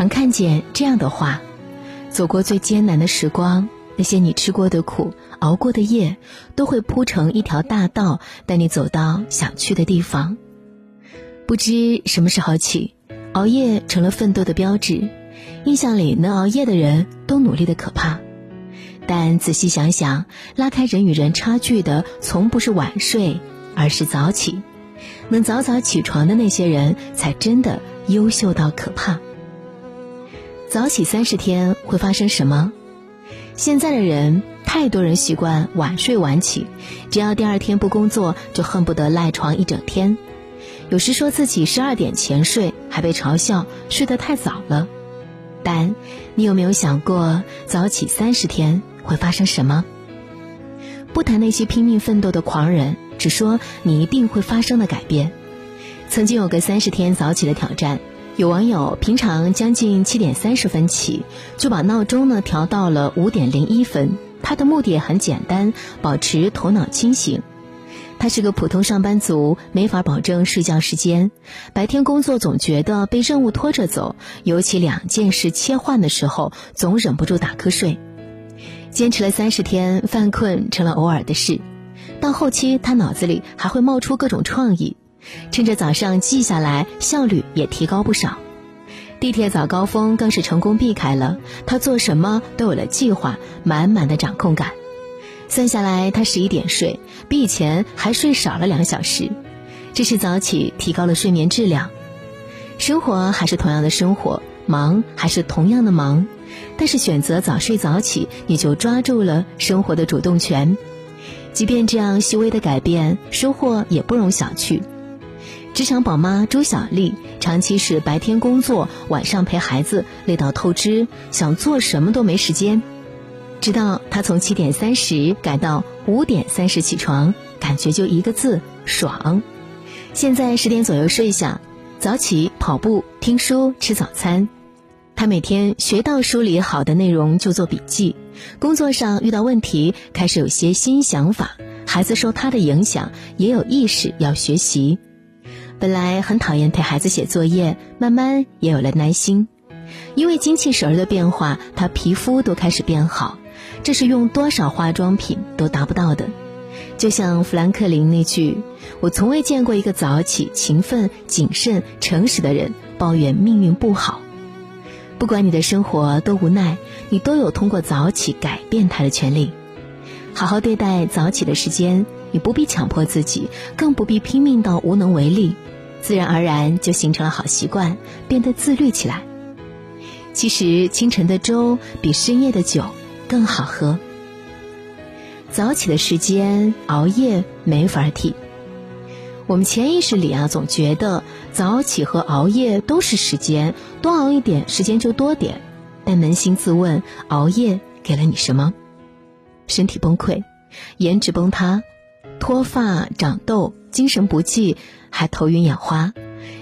常看见这样的话：走过最艰难的时光，那些你吃过的苦、熬过的夜，都会铺成一条大道，带你走到想去的地方。不知什么时候起，熬夜成了奋斗的标志。印象里，能熬夜的人都努力的可怕。但仔细想想，拉开人与人差距的，从不是晚睡，而是早起。能早早起床的那些人，才真的优秀到可怕。早起三十天会发生什么？现在的人，太多人习惯晚睡晚起，只要第二天不工作，就恨不得赖床一整天。有时说自己十二点前睡，还被嘲笑睡得太早了。但你有没有想过，早起三十天会发生什么？不谈那些拼命奋斗的狂人，只说你一定会发生的改变。曾经有个三十天早起的挑战，有网友平常将近七点三十分起，就把闹钟呢调到了五点零一分。他的目的很简单，保持头脑清醒。他是个普通上班族，没法保证睡觉时间。白天工作总觉得被任务拖着走，尤其两件事切换的时候，总忍不住打瞌睡。坚持了三十天，犯困成了偶尔的事。到后期，他脑子里还会冒出各种创意，趁着早上记下来，效率也提高不少。地铁早高峰更是成功避开了，他做什么都有了计划，满满的掌控感。算下来，他十一点睡，比以前还睡少了两小时。这是早起提高了睡眠质量。生活还是同样的生活，忙还是同样的忙，但是选择早睡早起，你就抓住了生活的主动权。即便这样细微的改变，收获也不容小觑。职场宝妈朱小丽，长期是白天工作，晚上陪孩子，累到透支，想做什么都没时间。直到她从七点三十改到五点三十起床，感觉就一个字爽。现在十点左右睡下，早起跑步、听书、吃早餐。她每天学到书里好的内容就做笔记，工作上遇到问题开始有些新想法。孩子受她的影响，也有意识要学习。本来很讨厌陪孩子写作业，慢慢也有了耐心。因为精气神儿的变化，他皮肤都开始变好。这是用多少化妆品都达不到的，就像富兰克林那句：“我从未见过一个早起、勤奋、谨慎、诚实的人抱怨命运不好。”不管你的生活多无奈，你都有通过早起改变它的权利。好好对待早起的时间，你不必强迫自己，更不必拼命到无能为力，自然而然就形成了好习惯，变得自律起来。其实，清晨的粥比深夜的酒。更好喝。早起的时间熬夜没法替。我们潜意识里啊，总觉得早起和熬夜都是时间，多熬一点时间就多点。但扪心自问，熬夜给了你什么？身体崩溃，颜值崩塌，脱发长痘，精神不济，还头晕眼花。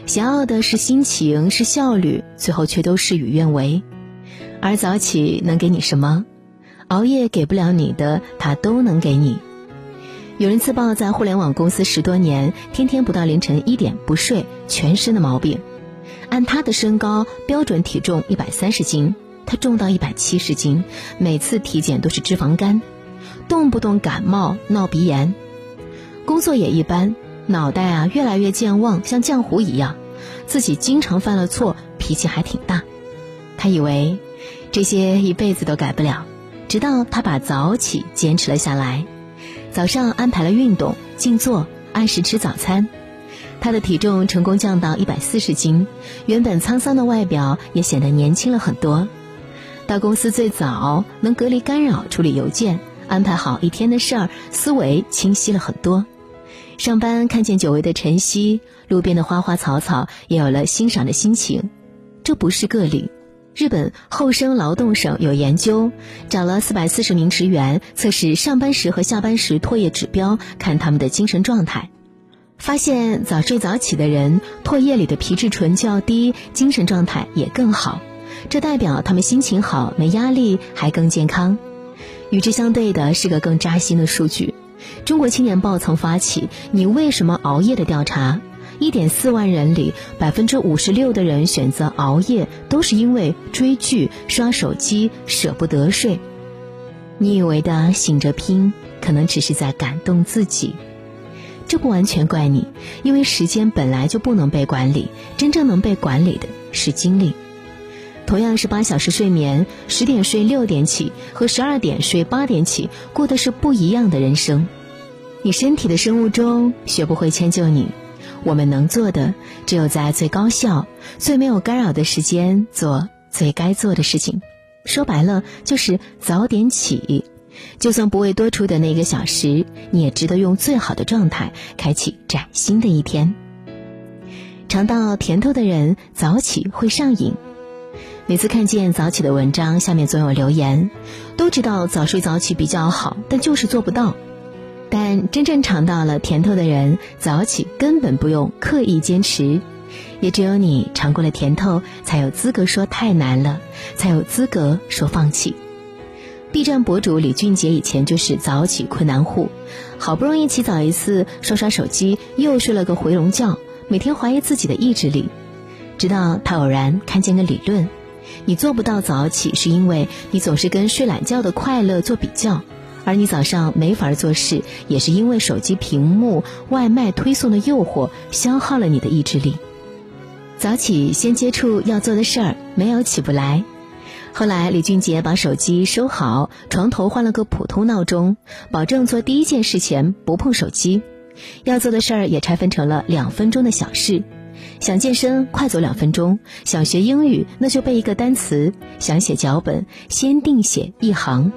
想要的是心情，是效率，最后却都事与愿违。而早起能给你什么？熬夜给不了你的，他都能给你。有人自曝在互联网公司十多年，天天不到凌晨一点不睡，全身的毛病。按他的身高，标准体重一百三十斤，他重到一百七十斤，每次体检都是脂肪肝，动不动感冒闹鼻炎，工作也一般，脑袋啊越来越健忘，像浆糊一样，自己经常犯了错，脾气还挺大。他以为这些一辈子都改不了。直到他把早起坚持了下来，早上安排了运动、静坐，按时吃早餐，他的体重成功降到一百四十斤，原本沧桑的外表也显得年轻了很多。到公司最早，能隔离干扰处理邮件，安排好一天的事儿，思维清晰了很多。上班看见久违的晨曦，路边的花花草草，也有了欣赏的心情。这不是个例。日本厚生劳动省有研究，找了四百四十名职员测试上班时和下班时唾液指标，看他们的精神状态，发现早睡早起的人唾液里的皮质醇较低，精神状态也更好。这代表他们心情好，没压力，还更健康。与之相对的是个更扎心的数据：中国青年报曾发起“你为什么熬夜”的调查，一点四万人里，百分之五十六的人选择熬夜，都是因为追剧、刷手机，舍不得睡。你以为的醒着拼，可能只是在感动自己。这不完全怪你，因为时间本来就不能被管理，真正能被管理的是精力。同样是八小时睡眠，十点睡六点起和十二点睡八点起，过的是不一样的人生。你身体的生物钟学不会迁就你。我们能做的，只有在最高效、最没有干扰的时间做最该做的事情。说白了，就是早点起。就算不为多出的那个小时，你也值得用最好的状态开启崭新的一天。尝到甜头的人，早起会上瘾。每次看见早起的文章，下面总有留言，都知道早睡早起比较好，但就是做不到。但真正尝到了甜头的人，早起根本不用刻意坚持，也只有你尝过了甜头，才有资格说太难了，才有资格说放弃。B 站博主李俊杰以前就是早起困难户，好不容易起早一次，刷刷手机又睡了个回笼觉，每天怀疑自己的意志力，直到他偶然看见个理论：你做不到早起，是因为你总是跟睡懒觉的快乐做比较。而你早上没法做事，也是因为手机屏幕、外卖推送的诱惑消耗了你的意志力。早起先接触要做的事儿，没有起不来。后来李俊杰把手机收好，床头换了个普通闹钟，保证做第一件事前不碰手机。要做的事儿也拆分成了两分钟的小事，想健身快走两分钟，想学英语那就背一个单词，想写脚本先定写一行。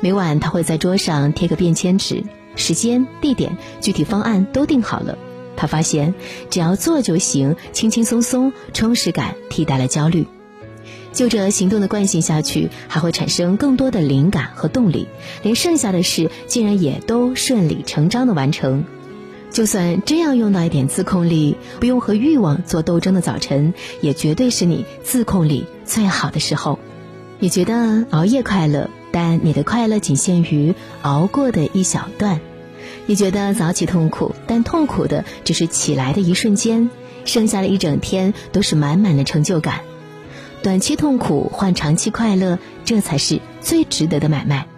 每晚他会在桌上贴个便签纸，时间、地点、具体方案都定好了。他发现，只要做就行，轻轻松松，充实感替代了焦虑。就着行动的惯性下去，还会产生更多的灵感和动力，连剩下的事竟然也都顺理成章的完成。就算真要用到一点自控力，不用和欲望做斗争的早晨，也绝对是你自控力最好的时候。你觉得熬夜快乐？但你的快乐仅限于熬过的一小段，你觉得早起痛苦，但痛苦的只是起来的一瞬间，剩下的一整天都是满满的成就感。短期痛苦换长期快乐，这才是最值得的买卖。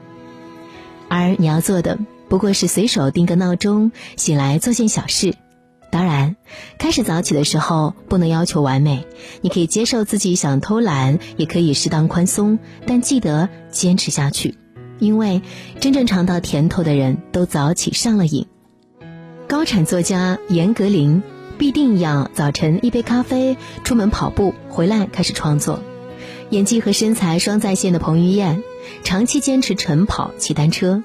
而你要做的，不过是随手定个闹钟，醒来做件小事。当然，开始早起的时候不能要求完美，你可以接受自己想偷懒，也可以适当宽松，但记得坚持下去，因为真正尝到甜头的人都早起上了瘾。高产作家严歌苓必定要早晨一杯咖啡，出门跑步，回来开始创作。演技和身材双在线的彭于晏，长期坚持晨跑、骑单车。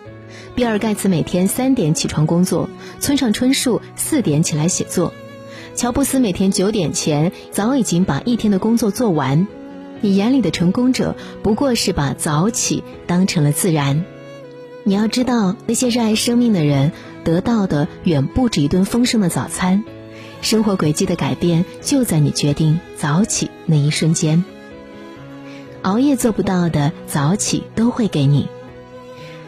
比尔盖茨每天三点起床工作，村上春树四点起来写作，乔布斯每天九点前早已经把一天的工作做完。你眼里的成功者，不过是把早起当成了自然。你要知道，那些热爱生命的人得到的远不止一顿丰盛的早餐。生活轨迹的改变就在你决定早起那一瞬间。熬夜做不到的，早起都会给你。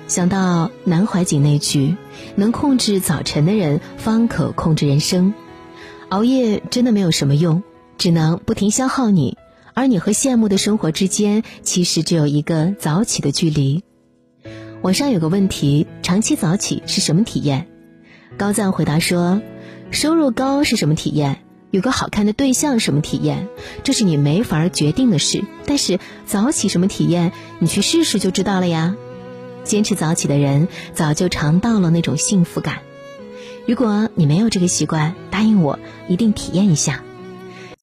想到南怀瑾那句“能控制早晨的人，方可控制人生”，熬夜真的没有什么用，只能不停消耗你，而你和羡慕的生活之间，其实只有一个早起的距离。网上有个问题：长期早起是什么体验？高赞回答说：“收入高是什么体验？有个好看的对象什么体验？这是你没法决定的事。但是早起什么体验？你去试试就知道了呀。”坚持早起的人，早就尝到了那种幸福感。如果你没有这个习惯，答应我，一定体验一下。